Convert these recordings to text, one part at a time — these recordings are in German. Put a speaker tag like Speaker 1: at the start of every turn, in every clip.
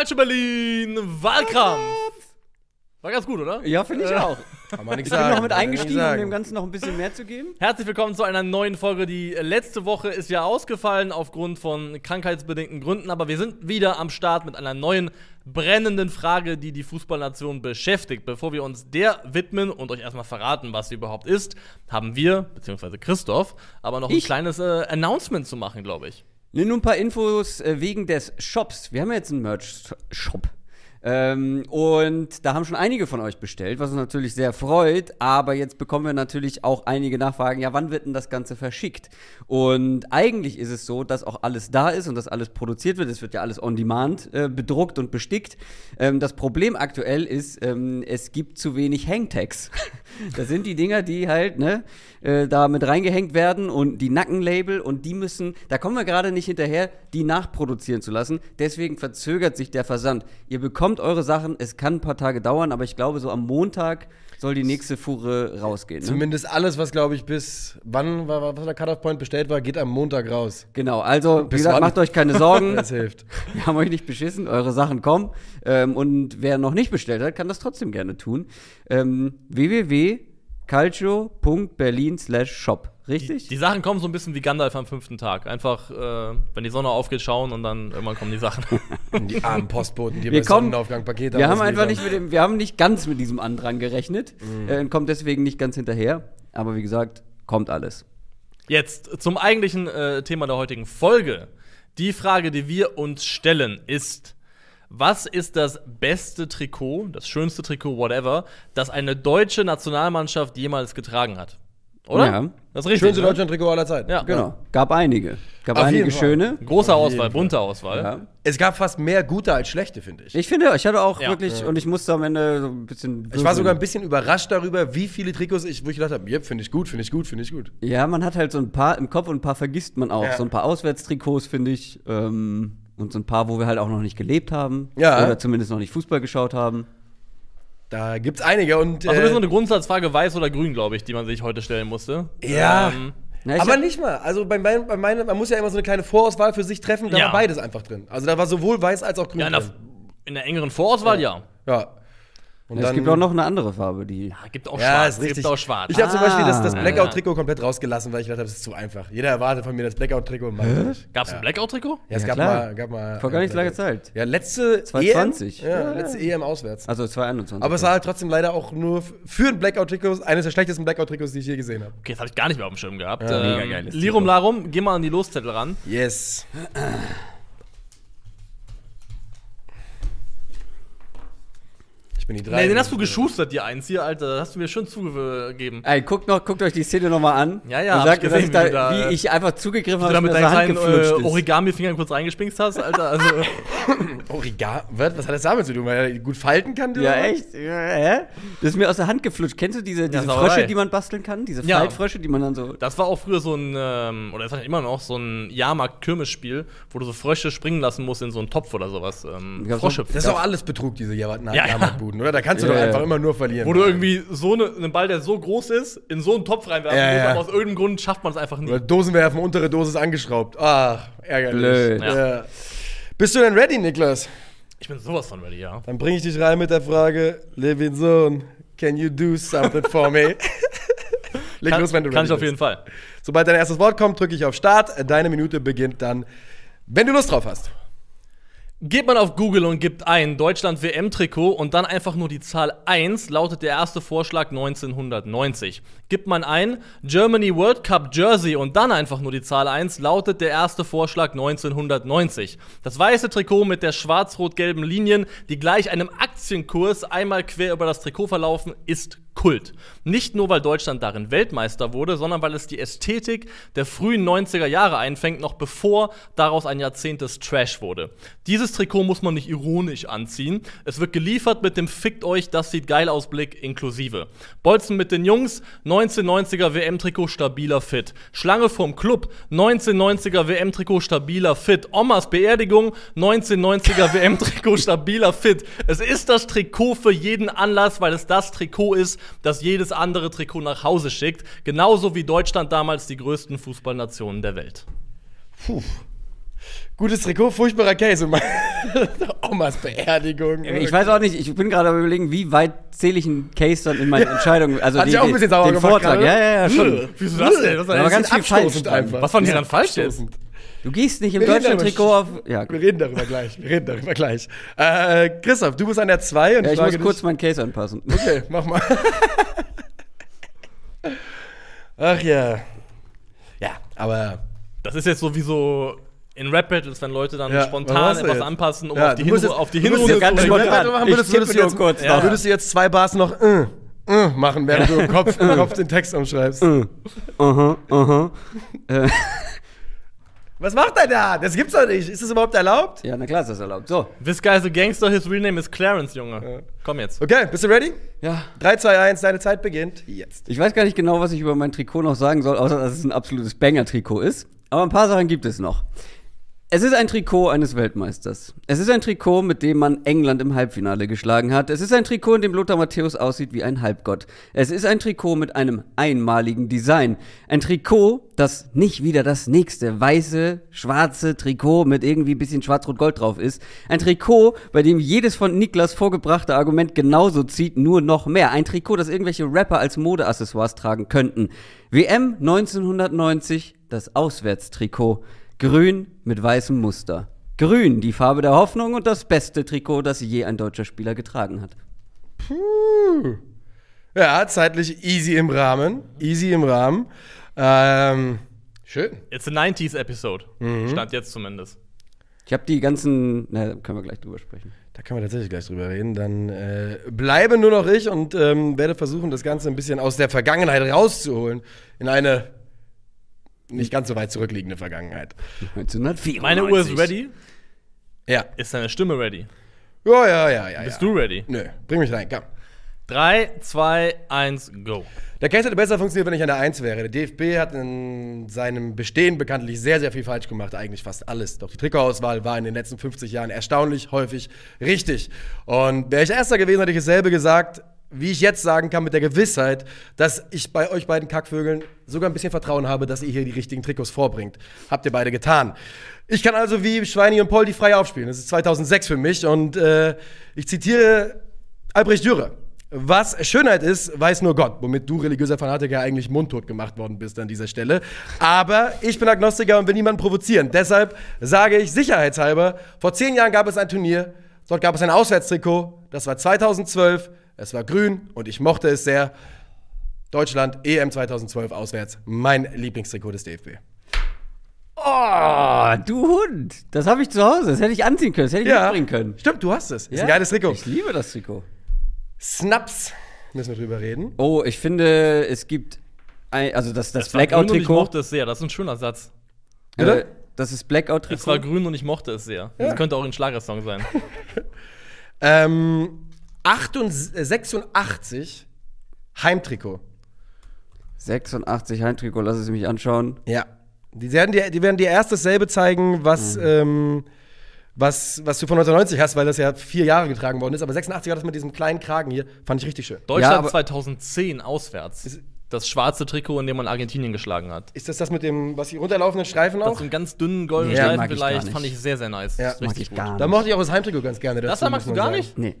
Speaker 1: Culture Berlin Wahlkampf. War ganz gut, oder?
Speaker 2: Ja, finde ich auch.
Speaker 3: Kann man nichts
Speaker 2: Ich bin
Speaker 3: sagen.
Speaker 2: noch mit eingestiegen, um dem Ganzen noch ein bisschen mehr zu geben.
Speaker 1: Herzlich willkommen zu einer neuen Folge. Die letzte Woche ist ja ausgefallen aufgrund von krankheitsbedingten Gründen, aber wir sind wieder am Start mit einer neuen brennenden Frage, die die Fußballnation beschäftigt. Bevor wir uns der widmen und euch erstmal verraten, was sie überhaupt ist, haben wir, beziehungsweise Christoph, aber noch ein
Speaker 2: Ich?
Speaker 1: kleines äh, Announcement zu machen, glaube ich.
Speaker 2: Nee, Nur ein paar Infos äh, wegen des Shops. Wir haben jetzt einen Merch-Shop. Ähm, und da haben schon einige von euch bestellt, was uns natürlich sehr freut. Aber jetzt bekommen wir natürlich auch einige Nachfragen, ja, wann wird denn das Ganze verschickt? Und eigentlich ist es so, dass auch alles da ist und dass alles produziert wird. Es wird ja alles on demand äh, bedruckt und bestickt. Ähm, das Problem aktuell ist, ähm, es gibt zu wenig Hangtags. das sind die Dinger, die halt, ne, äh, da mit reingehängt werden und die Nackenlabel und die müssen, da kommen wir gerade nicht hinterher, die nachproduzieren zu lassen. Deswegen verzögert sich der Versand. Ihr bekommt eure Sachen, es kann ein paar Tage dauern, aber ich glaube, so am Montag soll die nächste Fuhre rausgehen. Ne?
Speaker 3: Zumindest alles, was glaube ich bis wann war, was der Cutoff Point bestellt war, geht am Montag raus.
Speaker 2: Genau, also wie
Speaker 3: Bis
Speaker 2: gesagt,
Speaker 3: wann?
Speaker 2: macht euch keine Sorgen.
Speaker 3: Das hilft.
Speaker 2: Wir haben euch nicht beschissen, eure Sachen kommen. Ähm, und wer noch nicht bestellt hat, kann das trotzdem gerne tun. Ähm, www.calcio.berlin slash shop.
Speaker 1: Die,
Speaker 2: Richtig?
Speaker 1: die Sachen kommen so ein bisschen wie Gandalf am fünften Tag. Einfach, äh, wenn die Sonne aufgeht, schauen und dann irgendwann kommen die Sachen.
Speaker 3: Die armen Postboten, die
Speaker 2: Wir
Speaker 3: bei
Speaker 2: kommen-
Speaker 3: Sonnenaufgang Pakete
Speaker 2: wir haben einfach
Speaker 3: ausliefern.
Speaker 2: nicht mit dem, wir haben nicht ganz mit diesem Andrang gerechnet äh, und kommt deswegen nicht ganz hinterher. Aber wie gesagt, kommt alles.
Speaker 1: Jetzt zum eigentlichen äh, Thema der heutigen Folge. Die Frage, die wir uns stellen, ist: Was ist das beste Trikot, das schönste Trikot, whatever, das eine deutsche Nationalmannschaft jemals getragen hat? Oder?
Speaker 2: Ja.
Speaker 1: Das ist richtig.
Speaker 3: Schönste
Speaker 1: ne?
Speaker 3: Deutschland-Trikot aller Zeiten.
Speaker 1: Ja.
Speaker 2: Genau. Gab einige. Gab
Speaker 3: Auf
Speaker 2: einige schöne.
Speaker 1: Große Auswahl, bunte Auswahl.
Speaker 2: Ja.
Speaker 3: Es gab fast mehr gute als schlechte, finde ich.
Speaker 2: Ich finde, ich hatte auch
Speaker 1: Ja.
Speaker 2: wirklich, und ich musste am Ende so ein bisschen.
Speaker 3: Ich war sogar ein bisschen überrascht darüber, wie viele Trikots ich, wo ich gedacht habe, yep, finde ich gut, finde ich gut, finde ich gut.
Speaker 2: Ja, man hat halt so ein paar im Kopf und ein paar vergisst man auch.
Speaker 3: Ja.
Speaker 2: So ein paar Auswärtstrikots, finde ich. Ähm, und so ein paar, wo wir halt auch noch nicht gelebt haben.
Speaker 3: Ja.
Speaker 2: Oder zumindest noch nicht Fußball geschaut haben.
Speaker 3: Da gibt's einige und
Speaker 1: Also, das ist so eine Grundsatzfrage, weiß oder grün, glaube ich, die man sich heute stellen musste.
Speaker 3: Ja.
Speaker 1: Ähm,
Speaker 2: Na,
Speaker 3: aber
Speaker 2: hab-
Speaker 3: nicht mal. Also bei meinem, bei meinem, man muss ja immer so eine kleine Vorauswahl für sich treffen, da
Speaker 1: Ja.
Speaker 3: war beides einfach drin. Also da war sowohl weiß als auch grün
Speaker 1: ja, in der,
Speaker 3: drin.
Speaker 1: in der engeren Vorauswahl, ja.
Speaker 3: Ja. Und
Speaker 2: es
Speaker 3: dann-
Speaker 2: gibt auch noch eine andere Farbe, die.
Speaker 1: ja. Gibt auch
Speaker 3: Ja,
Speaker 1: schwarz.
Speaker 3: ist richtig.
Speaker 1: Gibt auch schwarz.
Speaker 3: Ich habe zum Beispiel das, das
Speaker 2: Ah.
Speaker 3: Blackout-Trikot komplett rausgelassen, weil ich gedacht habe, das ist zu einfach. Jeder erwartet von mir das Blackout-Trikot.
Speaker 1: Gab es ein Blackout-Trikot?
Speaker 3: Ja, es
Speaker 2: Ja,
Speaker 3: gab,
Speaker 2: klar.
Speaker 3: mal, gab mal.
Speaker 2: Vor gar nicht langer Zeit.
Speaker 3: Ja, letzte
Speaker 2: 2020.
Speaker 3: EM. Ja,
Speaker 2: Ja,
Speaker 3: letzte
Speaker 2: ja.
Speaker 3: EM auswärts.
Speaker 2: Also 2021.
Speaker 3: Aber es war halt trotzdem leider auch nur für ein Blackout-Trikot, eines der schlechtesten Blackout-Trikots, die ich je gesehen habe.
Speaker 1: Okay, das habe ich gar nicht mehr auf dem Schirm gehabt.
Speaker 3: Ja,
Speaker 2: mega
Speaker 1: ähm,
Speaker 2: geiles
Speaker 1: Lirum
Speaker 2: Trikot.
Speaker 1: Larum, geh mal an die Loszettel ran.
Speaker 3: Yes. bin die drei.
Speaker 1: Nee, den hast du geschustert, dir eins hier, Alter. Das hast du mir schön zugegeben.
Speaker 2: Ey, guckt, noch, guckt euch die Szene nochmal an.
Speaker 1: Ja, ja,
Speaker 2: Und sagt,
Speaker 1: ich
Speaker 2: dass
Speaker 1: gesehen,
Speaker 2: ich da,
Speaker 1: wie
Speaker 2: ich einfach zugegriffen habe, dass
Speaker 1: mit deinen
Speaker 2: Hand
Speaker 1: kleinen äh,
Speaker 2: ist.
Speaker 1: Origami-Fingern kurz reingespingst hast, Alter. Also,
Speaker 3: Origami? Was, was hat das damit zu tun? Weil er gut falten kann?
Speaker 2: Ja,
Speaker 3: oder?
Speaker 2: echt? Ja, hä? Das ist mir aus der Hand geflutscht. Kennst du diese, diese. Frösche, die man basteln kann? Diese
Speaker 1: Ja.
Speaker 2: Faltfrösche, die man dann so.
Speaker 1: das war auch früher so ein, ähm, oder ist halt immer noch, so ein Jahrmarkt-Kirmesspiel, wo du so Frösche springen lassen musst in so einen Topf oder sowas. Ähm,
Speaker 2: Gab's
Speaker 1: Frosche.
Speaker 3: Das ist auch alles Betrug, diese
Speaker 1: Ja,
Speaker 3: oder? Da kannst du
Speaker 2: Ja,
Speaker 3: doch einfach immer nur verlieren.
Speaker 1: Wo du irgendwie so eine, einen Ball, der so groß ist, in so einen Topf reinwerfen
Speaker 3: Ja,
Speaker 1: musst,
Speaker 3: ja.
Speaker 1: aber aus irgendeinem Grund schafft man es einfach nie.
Speaker 3: Oder Dosen werfen, untere Dose ist angeschraubt. Ach, ärgerlich.
Speaker 2: Blöd.
Speaker 3: Ja. Bist du denn ready, Niklas?
Speaker 1: Ich bin sowas von ready, ja.
Speaker 3: Dann bringe ich dich rein mit der Frage, Levinson, can you do something for me? Leg
Speaker 1: Kann,
Speaker 3: los, wenn du
Speaker 1: kann ich auf
Speaker 3: bist.
Speaker 1: jeden Fall.
Speaker 3: Sobald dein erstes Wort kommt, drücke ich auf Start. Deine Minute beginnt dann, wenn du Lust drauf hast.
Speaker 1: Geht man auf Google und gibt ein Deutschland WM-Trikot und dann einfach nur die Zahl 1, lautet der erste Vorschlag 1990. Gibt man ein Germany World Cup Jersey und dann einfach nur die Zahl 1, lautet der erste Vorschlag 1990. Das weiße Trikot mit der schwarz-rot-gelben Linien, die gleich einem Aktienkurs einmal quer über das Trikot verlaufen, ist Kult. Nicht nur, weil Deutschland darin Weltmeister wurde, sondern weil es die Ästhetik der frühen 90er Jahre einfängt, noch bevor daraus ein Jahrzehnt des Trash wurde. Dieses Trikot muss man nicht ironisch anziehen. Es wird geliefert mit dem Fickt euch, das sieht geil aus Blick inklusive. Bolzen mit den Jungs, 1990er WM-Trikot stabiler Fit. Schlange vom Club, 1990er WM-Trikot stabiler Fit. Omas Beerdigung, 1990er WM-Trikot stabiler Fit. Es ist das Trikot für jeden Anlass, weil es das Trikot ist, das jedes andere Trikot nach Hause schickt. Genauso wie Deutschland damals die größten Fußballnationen der Welt.
Speaker 3: Puh. Gutes Trikot, furchtbarer Case. Und Omas Beerdigung.
Speaker 2: Ich weiß auch nicht, ich bin gerade am überlegen, wie weit zähle ich einen Case dann in meine Entscheidung. Also
Speaker 3: Hat
Speaker 2: die,
Speaker 3: dich auch ein bisschen sauer
Speaker 2: den
Speaker 3: gemacht
Speaker 2: Vortrag.
Speaker 3: gerade?
Speaker 2: Ja, ja, ja, schon.
Speaker 1: Wieso das denn? Was,
Speaker 2: Da war ganz viel falsch
Speaker 3: einfach.
Speaker 1: was fand ich daran falsch jetzt?
Speaker 2: Du gehst nicht im deutschen. Trikot auf. Ja,
Speaker 3: Wir reden darüber gleich. Wir reden darüber gleich. Äh, Christoph, du bist an der 2 und
Speaker 2: ja ich
Speaker 3: frage
Speaker 2: muss kurz
Speaker 3: dich,
Speaker 2: meinen Case anpassen.
Speaker 3: Okay, mach mal. Ach ja. Ja, aber.
Speaker 1: Das ist jetzt sowieso in Rap-Battles, wenn Leute dann
Speaker 3: Ja,
Speaker 1: spontan etwas
Speaker 3: jetzt?
Speaker 1: anpassen, um
Speaker 3: Ja,
Speaker 1: auf die Hinrunde auf die Hinrunde
Speaker 3: jetzt
Speaker 2: ganz
Speaker 1: zu
Speaker 2: spontan.
Speaker 3: machen
Speaker 2: Ich
Speaker 3: würdest, würdest, du jetzt,
Speaker 2: kurz
Speaker 3: ja. würdest du jetzt zwei Bars noch äh, äh, machen, während du im Kopf, im Kopf den Text umschreibst.
Speaker 2: Aha, aha. Äh,
Speaker 3: Was macht er da? Das gibt's doch nicht. Ist das überhaupt erlaubt?
Speaker 2: ja, na klar ist das erlaubt. So.
Speaker 1: This guy's a gangster, his real name is Clarence, Junge. Komm jetzt.
Speaker 3: Okay, bist du ready?
Speaker 2: Ja.
Speaker 3: 3, 2, 1, deine Zeit beginnt jetzt.
Speaker 2: Ich weiß gar nicht genau, was ich über mein Trikot noch sagen soll, außer dass es ein absolutes Banger-Trikot ist. Aber ein paar Sachen gibt es noch. Es ist ein Trikot eines Weltmeisters. Es ist ein Trikot, mit dem man England im Halbfinale geschlagen hat. Es ist ein Trikot, in dem Lothar Matthäus aussieht wie ein Halbgott. Es ist ein Trikot mit einem einmaligen Design. Ein Trikot, das nicht wieder das nächste weiße, schwarze Trikot mit irgendwie bisschen schwarz-rot-gold drauf ist. Ein Trikot, bei dem jedes von Niklas vorgebrachte Argument genauso zieht, nur noch mehr. Ein Trikot, das irgendwelche Rapper als Modeaccessoires tragen könnten. WM 1990, das Auswärtstrikot. Grün mit weißem Muster. Grün, die Farbe der Hoffnung und das beste Trikot, das je ein deutscher Spieler getragen hat.
Speaker 3: Ja, zeitlich easy im Rahmen. Easy im Rahmen. Ähm, schön.
Speaker 1: It's a 90s Episode.
Speaker 3: Mhm.
Speaker 1: Stand jetzt zumindest.
Speaker 2: Ich habe die ganzen, na, können wir gleich drüber sprechen.
Speaker 3: Da können wir tatsächlich gleich drüber reden. Dann äh, bleibe nur noch ich und ähm, werde versuchen, das Ganze ein bisschen aus der Vergangenheit rauszuholen. In eine nicht ganz so weit zurückliegende Vergangenheit.
Speaker 2: 1994.
Speaker 1: Meine Uhr ist ready.
Speaker 3: Ja.
Speaker 1: Ist deine Stimme ready?
Speaker 3: Ja, ja, ja, ja.
Speaker 1: Bist
Speaker 3: ja.
Speaker 1: du ready?
Speaker 3: Nö, bring mich rein, komm.
Speaker 1: 3, 2, 1, go.
Speaker 3: Der Case hätte besser funktioniert, wenn ich an der 1 wäre. Der DFB hat in seinem Bestehen bekanntlich sehr, sehr viel falsch gemacht. Eigentlich fast alles. Doch die Trikotauswahl war in den letzten 50 Jahren erstaunlich häufig richtig. Und wäre ich Erster gewesen, hätte ich dasselbe gesagt, wie ich jetzt sagen kann, mit der Gewissheit, dass ich bei euch beiden Kackvögeln sogar ein bisschen Vertrauen habe, dass ihr hier die richtigen Trikots vorbringt. Habt ihr beide getan. Ich kann also wie Schweini und Poldi frei aufspielen. Das ist 2006 für mich. Und äh, ich zitiere Albrecht Dürer. Was Schönheit ist, weiß nur Gott, womit du religiöser Fanatiker eigentlich mundtot gemacht worden bist an dieser Stelle. Aber ich bin Agnostiker und will niemanden provozieren. Deshalb sage ich sicherheitshalber, vor zehn Jahren gab es ein Turnier, dort gab es ein Auswärtstrikot, das war 2012, es war grün und ich mochte es sehr. Deutschland, EM 2012 auswärts, mein Lieblingstrikot des DFB.
Speaker 2: Oh, du Hund. Das habe ich zu Hause. Das hätte ich anziehen können. Das hätte ich mitbringen können.
Speaker 3: stimmt, du hast es. Ist
Speaker 2: Ja?
Speaker 3: ein geiles Trikot.
Speaker 2: Ich liebe das Trikot.
Speaker 3: Snaps, müssen wir drüber reden.
Speaker 2: Oh, ich finde, es gibt ein, also das, das
Speaker 1: grün und ich
Speaker 2: Blackout-Trikot.
Speaker 1: mochte es sehr. Das ist ein schöner Satz.
Speaker 2: Äh,
Speaker 3: Bitte?
Speaker 2: das ist
Speaker 1: Es war
Speaker 2: Blackout-Trikot.
Speaker 1: grün und ich mochte es sehr. Das könnte auch ein Schlagersong sein.
Speaker 3: Ähm, 88, äh, 86 Heimtrikot.
Speaker 2: 86 Heimtrikot, lass es mich anschauen.
Speaker 3: Ja. Die werden dir, die werden dir erst dasselbe zeigen, was,
Speaker 2: Mhm.
Speaker 3: ähm, was, was du von 1990 hast, weil das ja vier Jahre getragen worden ist. Aber 86 hat das mit diesem kleinen Kragen hier, fand ich richtig schön.
Speaker 1: Deutschland
Speaker 2: aber-
Speaker 1: 2010 auswärts. Das schwarze Trikot, in dem man Argentinien geschlagen hat.
Speaker 3: Ist das das mit dem, was die runterlaufenden Streifen
Speaker 1: Das
Speaker 3: auch?
Speaker 1: so einen ganz dünnen goldenen
Speaker 2: Ja,
Speaker 1: Streifen vielleicht, fand ich sehr, sehr nice.
Speaker 3: Ja.
Speaker 1: Das ist
Speaker 2: Mag
Speaker 1: richtig
Speaker 2: ich
Speaker 1: gut.
Speaker 2: gar
Speaker 3: Da
Speaker 2: nicht.
Speaker 3: mochte ich auch das Heimtrikot ganz gerne.
Speaker 1: Das
Speaker 3: dazu,
Speaker 1: da magst du gar
Speaker 3: sagen.
Speaker 1: nicht?
Speaker 2: Nee.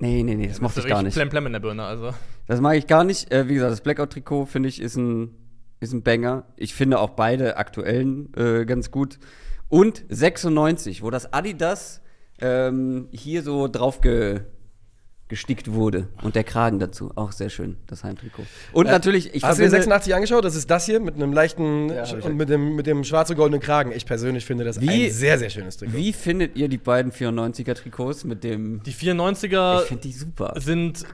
Speaker 2: Nee, nee, nee, das mochte ich gar nicht.
Speaker 1: Plem, plem in der Birne, also.
Speaker 2: Das mag ich gar nicht. Äh, wie gesagt, das Blackout-Trikot finde ich ist ein, ist ein Banger. Ich finde auch beide aktuellen äh, ganz gut. Und 96, wo das Adidas ähm, hier so drauf ge, gestickt wurde. Und der Kragen dazu. Auch sehr schön, das Heimtrikot. Und natürlich, ich
Speaker 3: Hast du dir
Speaker 2: verbinde-
Speaker 3: 86 angeschaut? Das ist das hier mit einem leichten
Speaker 2: Ja,
Speaker 3: und mit dem, mit dem schwarz-goldenen Kragen. Ich persönlich finde das
Speaker 2: Wie-
Speaker 3: ein sehr, sehr schönes Trikot.
Speaker 2: Wie findet ihr die beiden 94er-Trikots mit dem.
Speaker 1: Die 94er
Speaker 2: Ich finde die super.
Speaker 1: sind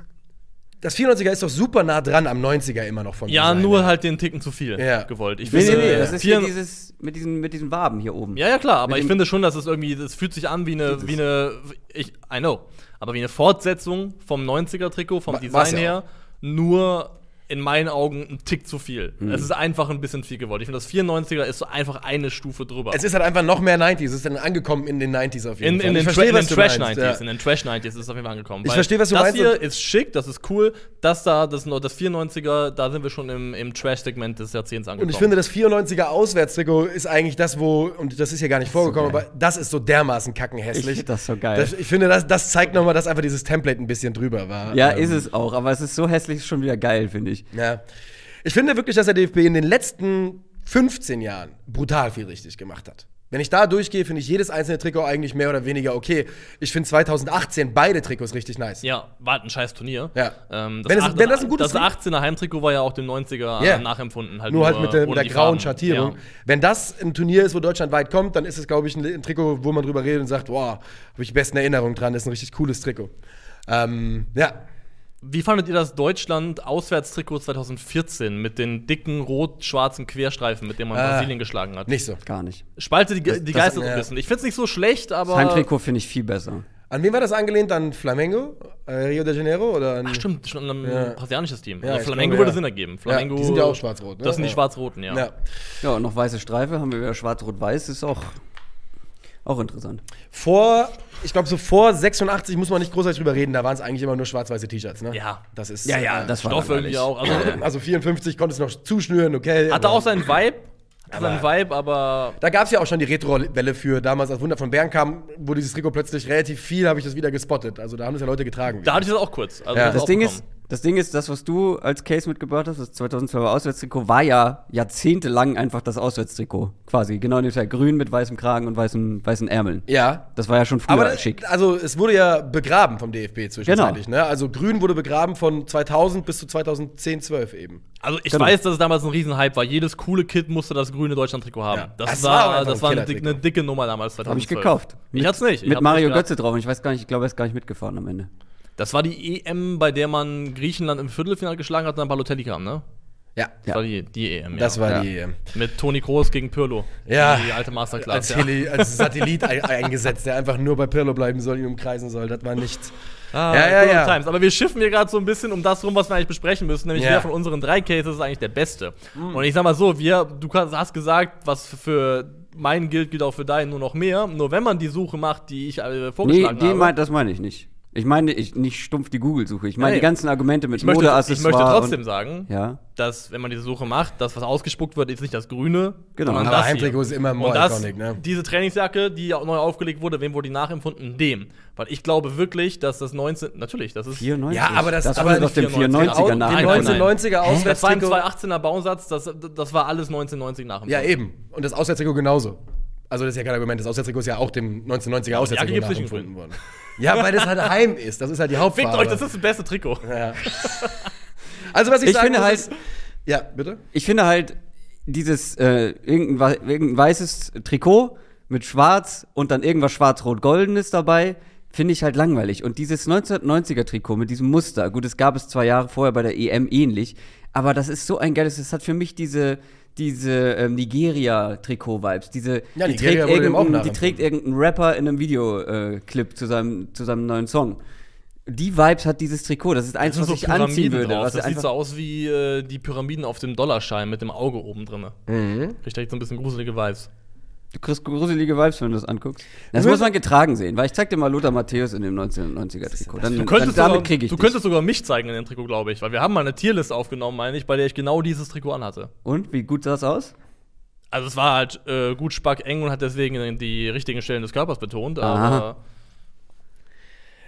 Speaker 3: Das 94er ist doch super nah dran am 90er immer noch von
Speaker 1: ja
Speaker 3: Design
Speaker 1: nur
Speaker 3: her.
Speaker 1: halt den Ticken zu viel
Speaker 3: Ja.
Speaker 1: gewollt. Ich
Speaker 2: Nee, nee,
Speaker 1: finde,
Speaker 2: nee,
Speaker 1: äh,
Speaker 2: das ist hier dieses mit diesen, mit diesen Waben hier oben.
Speaker 1: Ja, ja, klar, aber
Speaker 2: Mit
Speaker 1: ich finde schon, dass es irgendwie, das fühlt sich an wie eine, wie eine, ich, I know, aber wie eine Fortsetzung vom 90er-Trikau, vom Design
Speaker 3: ja
Speaker 1: her, nur in meinen Augen ein Tick zu viel.
Speaker 3: Mhm.
Speaker 1: Es ist einfach ein bisschen viel geworden. Ich finde, das 94er ist so einfach eine Stufe drüber.
Speaker 3: Es ist halt einfach noch mehr 90s. Es ist dann angekommen in den 90s auf jeden
Speaker 1: in,
Speaker 3: Fall.
Speaker 1: in, den,
Speaker 3: verstehe,
Speaker 1: in
Speaker 3: was
Speaker 1: den
Speaker 3: du
Speaker 1: Trash
Speaker 3: meinst,
Speaker 1: 90s,
Speaker 3: ja.
Speaker 1: in den Trash 90s ist es auf jeden Fall angekommen.
Speaker 3: Ich verstehe, was du
Speaker 1: das
Speaker 3: meinst
Speaker 1: Das hier ist schick, das ist cool. Das da, das, noch- das 94er, da sind wir schon im, im Trash-Segment des Jahrzehnts angekommen.
Speaker 3: Und ich finde, das 94er Auswärtstrikot ist eigentlich das, wo, und das ist hier gar nicht vorgekommen,
Speaker 2: geil.
Speaker 3: aber das ist so dermaßen kackenhässlich.
Speaker 2: Ich find das so geil.
Speaker 3: Das, ich finde, das, das zeigt nochmal, dass einfach dieses Template ein bisschen drüber war.
Speaker 2: Ja,
Speaker 3: Ähm,
Speaker 2: ist es auch, aber es ist so hässlich, ist schon wieder geil, finde ich.
Speaker 3: Ja. Ich finde wirklich, dass der DFB in den letzten 15 Jahren brutal viel richtig gemacht hat. Wenn ich da durchgehe, finde ich jedes einzelne Trikot eigentlich mehr oder weniger okay. Ich finde 2018 beide Trikots richtig nice.
Speaker 1: Ja, war ein scheiß Turnier.
Speaker 3: Ja.
Speaker 1: Ähm,
Speaker 3: Wenn es-
Speaker 1: acht-
Speaker 3: wenn das ein gutes
Speaker 1: das 18er Heimtrikot war ja auch dem 90er
Speaker 3: Ja.
Speaker 1: nachempfunden. Halt
Speaker 3: Nur halt mit der, mit der grauen
Speaker 1: Farben.
Speaker 3: Schattierung.
Speaker 1: Ja.
Speaker 3: Wenn das ein Turnier ist, wo Deutschland weit kommt, dann ist es, glaube ich, ein, ein Trikot, wo man drüber redet und sagt, wow, habe ich die besten Erinnerungen dran, ist ein richtig cooles Trikot. Ähm, ja,
Speaker 1: Wie fandet ihr das Deutschland-Auswärtstrikot 2014 mit den dicken rot-schwarzen Querstreifen, mit denen man
Speaker 3: Ah,
Speaker 1: Brasilien geschlagen hat?
Speaker 3: nicht so.
Speaker 2: Gar nicht.
Speaker 1: Spalte die,
Speaker 3: Das-
Speaker 1: die Geister so ein bisschen. Ich finde es nicht so schlecht, aber.
Speaker 2: Das Heimtrikot finde ich viel besser.
Speaker 3: An wen war das angelehnt? An Flamengo? Äh, Rio de Janeiro? Oder an
Speaker 1: Ach, stimmt, schon ein
Speaker 3: Ja.
Speaker 1: brasilianisches Team.
Speaker 3: Ja,
Speaker 1: also Flamengo
Speaker 3: glaube,
Speaker 1: würde
Speaker 3: ja.
Speaker 1: Sinn ergeben.
Speaker 3: Ja,
Speaker 1: Flamengo,
Speaker 3: die sind ja auch schwarz-rot, ne?
Speaker 1: Das sind die schwarz-roten, ja.
Speaker 3: Ja.
Speaker 2: Ja, und noch weiße Streife, haben wir wieder schwarz-rot-weiß, ist auch, auch interessant.
Speaker 3: Vor, ich glaube, so vor 86 muss man nicht großartig drüber reden, da waren es eigentlich immer nur schwarz-weiße T-Shirts, ne?
Speaker 1: Ja.
Speaker 3: Das ist.
Speaker 2: Ja, ja,
Speaker 3: äh,
Speaker 2: das war
Speaker 1: Stoff irgendwie auch. Also,
Speaker 3: Also 54 konnte es noch zuschnüren, okay.
Speaker 1: hatte auch seinen Vibe.
Speaker 3: Aber-
Speaker 1: Vibe, aber.
Speaker 3: Da gab es ja auch schon die Retro-Welle für damals, als Wunder von Bern kam, wo dieses Trikot plötzlich relativ viel, habe ich das wieder gespottet. Also da haben das ja Leute getragen.
Speaker 1: Da hatte ich das auch kurz. Also
Speaker 3: Ja.
Speaker 1: ist
Speaker 2: Das
Speaker 1: auch
Speaker 2: Ding,
Speaker 1: gekommen.
Speaker 2: ist, das Ding ist, das, was du als Case mitgebracht hast, das 2012er Auswärtstrikot, war ja jahrzehntelang einfach das Auswärtstrikot. Quasi. Genau in dem Fall grün mit weißem Kragen und weißen, weißen Ärmeln.
Speaker 3: ja.
Speaker 2: Das war ja schon früher
Speaker 3: Aber
Speaker 2: schick.
Speaker 3: also es wurde ja begraben vom DFB zwischenzeitlich.
Speaker 2: Genau.
Speaker 3: Ne? Also Grün wurde begraben von 2000 bis zu 2010, 12 eben.
Speaker 1: Also ich
Speaker 2: Genau.
Speaker 1: weiß, dass es damals ein Riesenhype war. Jedes coole Kid musste das grüne Deutschland-Trikot haben.
Speaker 3: Ja.
Speaker 1: Das,
Speaker 3: Das war
Speaker 1: war, das
Speaker 3: ein
Speaker 1: war eine,
Speaker 3: Killertrikot.
Speaker 1: dick, eine dicke Nummer damals, 2012.
Speaker 2: Habe ich gekauft.
Speaker 1: Ich hatte es nicht. Ich
Speaker 2: Mit Mario
Speaker 1: nicht.
Speaker 2: Götze drauf und ich weiß gar nicht, ich glaube, er ist gar nicht mitgefahren am Ende.
Speaker 1: Das war die EM, bei der man Griechenland im Viertelfinale geschlagen hat und dann Balotelli kam, ne?
Speaker 3: Ja.
Speaker 1: Das
Speaker 2: Ja.
Speaker 1: war die, die EM,
Speaker 3: Das
Speaker 1: ja.
Speaker 3: war
Speaker 2: Ja.
Speaker 3: die. ähm,
Speaker 1: Mit Toni Kroos gegen Pirlo.
Speaker 3: Ja.
Speaker 1: Die alte Masterclass,
Speaker 3: Als,
Speaker 1: ja.
Speaker 3: Heli, als Satellit ein, eingesetzt, der einfach nur bei Pirlo bleiben soll, ihn umkreisen soll. Das war nicht.
Speaker 1: Ah,
Speaker 3: Ja, ja, ja.
Speaker 1: Times. Aber wir schiffen hier gerade so ein bisschen um das rum, was wir eigentlich besprechen müssen. Nämlich
Speaker 3: Ja. Mhm.
Speaker 1: wer von unseren drei Cases ist eigentlich der Beste. Und ich sag mal so, wir, du hast gesagt, was für meinen gilt, gilt auch für deinen nur noch mehr. Nur wenn man die Suche macht, die ich äh,
Speaker 2: Nee,
Speaker 1: vorgeschlagen
Speaker 2: die
Speaker 1: habe.
Speaker 2: mein, das meine ich nicht. Ich meine ich, nicht stumpf die Google-Suche. Ich meine
Speaker 1: Nee.
Speaker 2: die ganzen Argumente mit
Speaker 1: ich, möchte, ich möchte trotzdem
Speaker 2: und,
Speaker 1: sagen,
Speaker 2: Ja.
Speaker 1: dass, wenn man diese Suche macht, das, was ausgespuckt wird, ist nicht das Grüne,
Speaker 2: Genau.
Speaker 1: sondern
Speaker 3: Aber
Speaker 1: das
Speaker 3: Heimtrikot ist immer more
Speaker 1: Und das,
Speaker 3: iconic, ne?
Speaker 1: Diese Trainingsjacke, die ja neu aufgelegt wurde, wem wurde die nachempfunden? Dem. Weil ich glaube wirklich, dass das 19. Natürlich, das ist.
Speaker 2: 94.
Speaker 3: Ja, aber das-
Speaker 2: das
Speaker 3: aber
Speaker 2: doch dem
Speaker 1: 94er
Speaker 2: 94er
Speaker 3: Den
Speaker 1: Nein,
Speaker 2: nachempfunden.
Speaker 1: nein, nein.
Speaker 3: 1990er
Speaker 1: Das war ein
Speaker 3: Auswärtstrikot.
Speaker 1: 218er Bausatz, das, das war alles 1990 nachempfunden.
Speaker 3: Ja, eben. Und das Auswärtstrikot genauso. Also, das ist ja kein Argument. Das Auswärtstrikot ist ja auch dem 1990er Auswärtstrikot nachempfunden worden. Ja, weil das halt heim ist. Das ist halt die Hauptfarbe.
Speaker 1: Fickt euch, das ist das beste Trikot.
Speaker 3: ja. Also, was ich,
Speaker 2: Ich
Speaker 3: sagen
Speaker 2: finde
Speaker 3: muss,
Speaker 2: halt-
Speaker 3: Ja, bitte?
Speaker 2: Ich finde halt, dieses äh, irgendein, irgendein weißes Trikot mit schwarz und dann irgendwas schwarz-rot-goldenes dabei, finde ich halt langweilig. Und dieses 1990er Trikot mit diesem Muster, gut, es gab es zwei Jahre vorher bei der EM ähnlich, aber das ist so ein geiles, das hat für mich diese, diese ähm, Nigeria-Trikot-Vibes. Diese,
Speaker 3: Ja,
Speaker 2: die,
Speaker 3: Nigeria
Speaker 2: trägt
Speaker 3: wurde dem auch
Speaker 2: irgendein, die trägt irgendein Rapper in einem Videoclip zu, seinem, zu seinem neuen Song. Die Vibes hat dieses Trikot. Das ist eins,
Speaker 1: Das
Speaker 2: was
Speaker 1: so
Speaker 2: ich anziehen
Speaker 1: Pyramiden
Speaker 2: würde.
Speaker 1: drauf.
Speaker 2: Was
Speaker 1: Das sieht so aus wie äh, die Pyramiden auf dem Dollarschein mit dem Auge oben drin.
Speaker 3: Mhm.
Speaker 1: Kriegt direkt so ein bisschen gruselige Vibes.
Speaker 2: Du kriegst gruselige Vibes, wenn du das anguckst. Das muss man getragen sehen, weil ich zeig dir mal Lothar Matthäus in dem 1990er Trikot. Dann,
Speaker 1: Du könntest,
Speaker 2: dann,
Speaker 1: sogar,
Speaker 2: damit kriege ich
Speaker 1: du
Speaker 2: dich.
Speaker 1: könntest sogar mich zeigen in dem Trikot, glaube ich. Weil wir haben mal eine Tierliste aufgenommen, meine ich, bei der ich genau dieses Trikot anhatte.
Speaker 2: Und, wie gut sah das aus?
Speaker 1: Also es war halt äh, gut spack eng und hat deswegen die richtigen Stellen des Körpers betont.
Speaker 2: Aha.
Speaker 1: Aber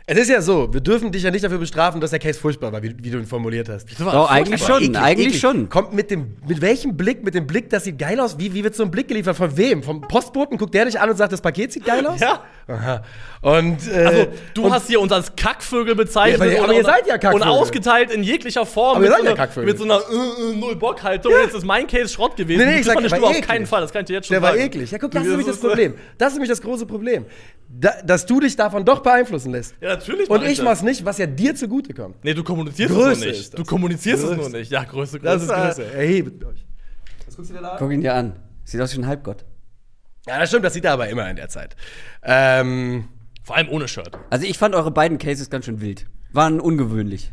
Speaker 3: Es ist ja so, wir dürfen dich ja nicht dafür bestrafen, dass der Case furchtbar war, wie, wie du ihn formuliert hast.
Speaker 1: das war
Speaker 2: Doch, eigentlich schon, eigentlich schon.
Speaker 3: Kommt mit dem, mit welchem Blick, mit dem Blick, das sieht geil aus? Wie, wie wird so ein Blick geliefert? Von wem? Vom Postboten? Guckt der dich an und sagt, das Paket sieht geil aus?
Speaker 1: Ja.
Speaker 3: Aha. Und, äh,
Speaker 1: Also, du
Speaker 3: und,
Speaker 1: hast hier uns als Kackvögel bezeichnet.
Speaker 3: Ja, aber ihr- aber
Speaker 1: und,
Speaker 3: ihr seid ja Kackvögel.
Speaker 1: Und ausgeteilt in jeglicher Form.
Speaker 3: Aber ihr
Speaker 1: mit
Speaker 3: seid
Speaker 1: so
Speaker 3: ja
Speaker 1: einer-
Speaker 3: Kackvögel.
Speaker 1: Mit so einer äh, äh, Null-Bock-Haltung. Jetzt ist mein Case Schrott gewesen.
Speaker 3: Nee, nee,
Speaker 1: Du
Speaker 3: ich sag, der war
Speaker 1: auf
Speaker 3: eklig.
Speaker 1: keinen Fall. Das kann ich dir jetzt schon
Speaker 3: der war
Speaker 1: sagen.
Speaker 3: eklig. Ja, guck, das ist nämlich das Problem. Das ist nämlich das große Problem. Da, dass du dich davon doch beeinflussen lässt.
Speaker 1: Ja, natürlich.
Speaker 3: Und ich mach's nicht, was ja dir zugute kommt.
Speaker 1: Nee, du kommunizierst es
Speaker 3: Größe
Speaker 1: nur nicht. Du kommunizierst es
Speaker 3: Größe.
Speaker 1: nur nicht. Ja, Größe, Größe.
Speaker 3: Das ist Größe. Erhebet euch. Was guckst du dir da an?
Speaker 2: Guck ihn dir an. Sieht aus wie ein Halbgott.
Speaker 3: Ja, das stimmt, das sieht er aber immer in der Zeit. Ähm,
Speaker 1: Vor allem ohne Shirt.
Speaker 2: Also ich fand eure beiden Cases ganz schön wild. Waren ungewöhnlich.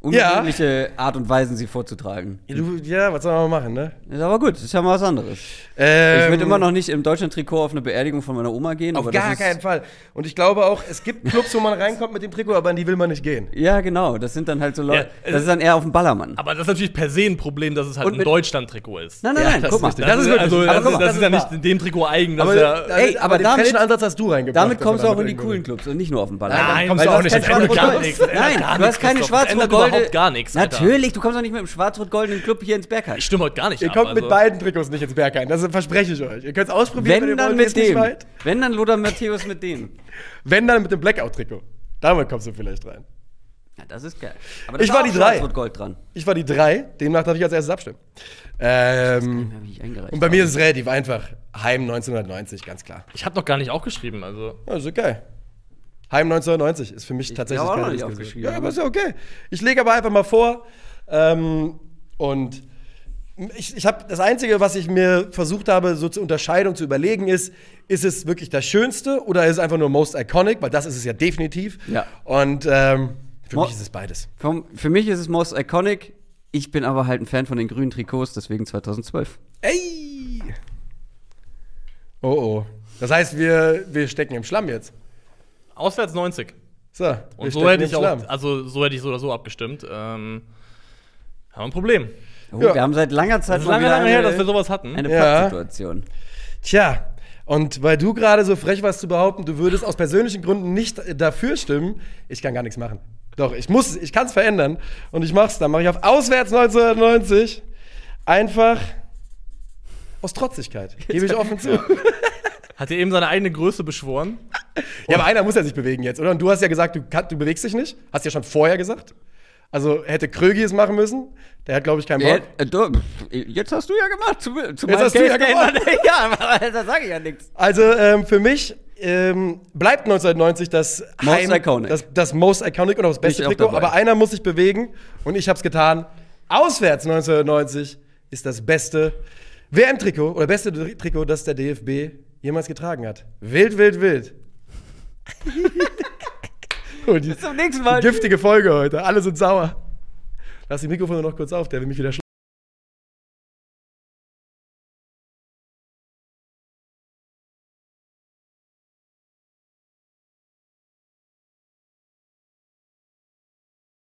Speaker 2: Ungewöhnliche Art und Weisen, sie vorzutragen.
Speaker 3: Ja, du, ja, was soll man machen, ne?
Speaker 2: Ist aber gut, ist ja mal was anderes.
Speaker 3: Ähm,
Speaker 2: ich würde immer noch nicht im Deutschland-Trikot auf eine Beerdigung von meiner Oma gehen.
Speaker 3: Auf
Speaker 2: aber
Speaker 3: gar keinen Fall. Und ich glaube auch, es gibt Clubs, wo man reinkommt mit dem Trikot, aber in die will man nicht gehen.
Speaker 2: Ja, genau. Das sind dann halt so Leute.
Speaker 1: Ja,
Speaker 2: das ist dann eher auf dem Ballermann.
Speaker 1: Aber das ist natürlich per se ein Problem, dass es halt ein Deutschland-Trikot ist.
Speaker 2: Nein, nein,
Speaker 3: Ja,
Speaker 2: nein,
Speaker 3: das
Speaker 2: guck mal.
Speaker 1: Das,
Speaker 3: Das
Speaker 1: ist,
Speaker 3: wirklich-
Speaker 1: also,
Speaker 3: aber
Speaker 1: das, ist,
Speaker 3: mal,
Speaker 1: das ist ja nicht dem Trikot eigen. Das
Speaker 3: Aber,
Speaker 1: ist ja,
Speaker 2: Ey, aber
Speaker 3: den
Speaker 2: damit-
Speaker 3: falschen Ansatz hast du reingebracht.
Speaker 2: Damit kommst du auch in die coolen Clubs und nicht nur auf dem Ballermann.
Speaker 1: Nein,
Speaker 3: kommst du auch nicht.
Speaker 2: Nein, du hast keine
Speaker 1: Christoph. Überhaupt gar nichts, Alter.
Speaker 2: Natürlich, du kommst doch nicht mit dem schwarz-rot-goldenen Club hier ins Bergheim.
Speaker 1: ich stimme heute gar nicht
Speaker 3: Ihr
Speaker 1: ab.
Speaker 3: kommt
Speaker 1: also.
Speaker 3: mit beiden Trikots nicht ins Bergheim. Das verspreche ich euch. Ihr könnt es ausprobieren,
Speaker 2: Wenn
Speaker 3: ihr
Speaker 2: dann
Speaker 3: wollt,
Speaker 2: mit dem.
Speaker 3: weit.
Speaker 2: Wenn dann Lothar Matthäus mit dem.
Speaker 3: Wenn dann mit dem Blackout-Trikot. Damit kommst du vielleicht rein.
Speaker 2: Ja, das ist geil. Aber da
Speaker 3: Ich war
Speaker 2: auch
Speaker 3: die drei.
Speaker 2: Schwarz-rot-gold dran.
Speaker 3: Ich war die drei, demnach darf ich als erstes abstimmen. Ähm,
Speaker 2: eingereicht
Speaker 3: und bei mir ist es relativ einfach. Heim 1990, ganz klar.
Speaker 1: Ich habe noch gar nicht aufgeschrieben. Also.
Speaker 3: Ja, ist okay. Heim 1990 ist für mich tatsächlich
Speaker 2: hab auch noch nicht aufgeschrieben.
Speaker 3: Ja, aber ist ja okay. Ich lege aber einfach mal vor. Ähm, und ich, ich habe das Einzige, was ich mir versucht habe, so zur Unterscheidung zu überlegen, ist, ist es wirklich das Schönste oder ist es einfach nur most iconic? Weil das ist es ja definitiv.
Speaker 2: Ja.
Speaker 3: Und ähm, für
Speaker 2: Mo-
Speaker 3: mich ist es beides.
Speaker 2: Vom, für mich ist es most iconic. Ich bin aber halt ein Fan von den grünen Trikots, deswegen 2012.
Speaker 3: Ey! Oh oh. Das heißt, wir, wir stecken im Schlamm jetzt.
Speaker 1: Auswärts 90.
Speaker 3: So, wir
Speaker 1: Und so hätte ich auch, also so hätte ich so oder so abgestimmt. Ähm, haben wir ein Problem.
Speaker 2: Oh,
Speaker 3: Ja.
Speaker 2: Wir haben seit langer Zeit mal
Speaker 1: lange, lange her,
Speaker 2: eine,
Speaker 1: dass wir sowas hatten.
Speaker 2: eine
Speaker 3: Ja.
Speaker 2: Pattsituation.
Speaker 3: Tja, und weil du gerade so frech warst zu behaupten, du würdest aus persönlichen Gründen nicht dafür stimmen, ich kann gar nichts machen. Doch, ich muss, ich kann es verändern und ich mach's dann. Mache ich auf Auswärts 1990 einfach aus Trotzigkeit. Gebe ich offen zu.
Speaker 1: Hat er eben seine eigene Größe beschworen?
Speaker 3: Ja, aber einer muss ja sich bewegen jetzt, oder? Und du hast ja gesagt, du, du bewegst dich nicht. Hast ja schon vorher gesagt. Also hätte Krögi es machen müssen. Der hat, glaube ich, keinen Bock.
Speaker 2: äh, du, jetzt hast du ja gemacht. Zu, zu
Speaker 3: Jetzt hast du ja gemacht.
Speaker 2: ja, aber da sage ich ja nichts.
Speaker 3: Also ähm, für mich ähm, bleibt 1990 das
Speaker 2: Most iconic.
Speaker 3: Das, das most iconic und auch das beste Trikot. Aber einer muss sich bewegen und ich habe es getan. Auswärts 1990 ist das beste WM-Trikot oder beste Tri- Trikot, das der DFB jemals getragen hat. Wild, wild, wild.
Speaker 2: Bis zum nächsten Mal.
Speaker 3: giftige Folge heute. Alle sind sauer. Lass die Mikrofone noch kurz auf, der will mich wieder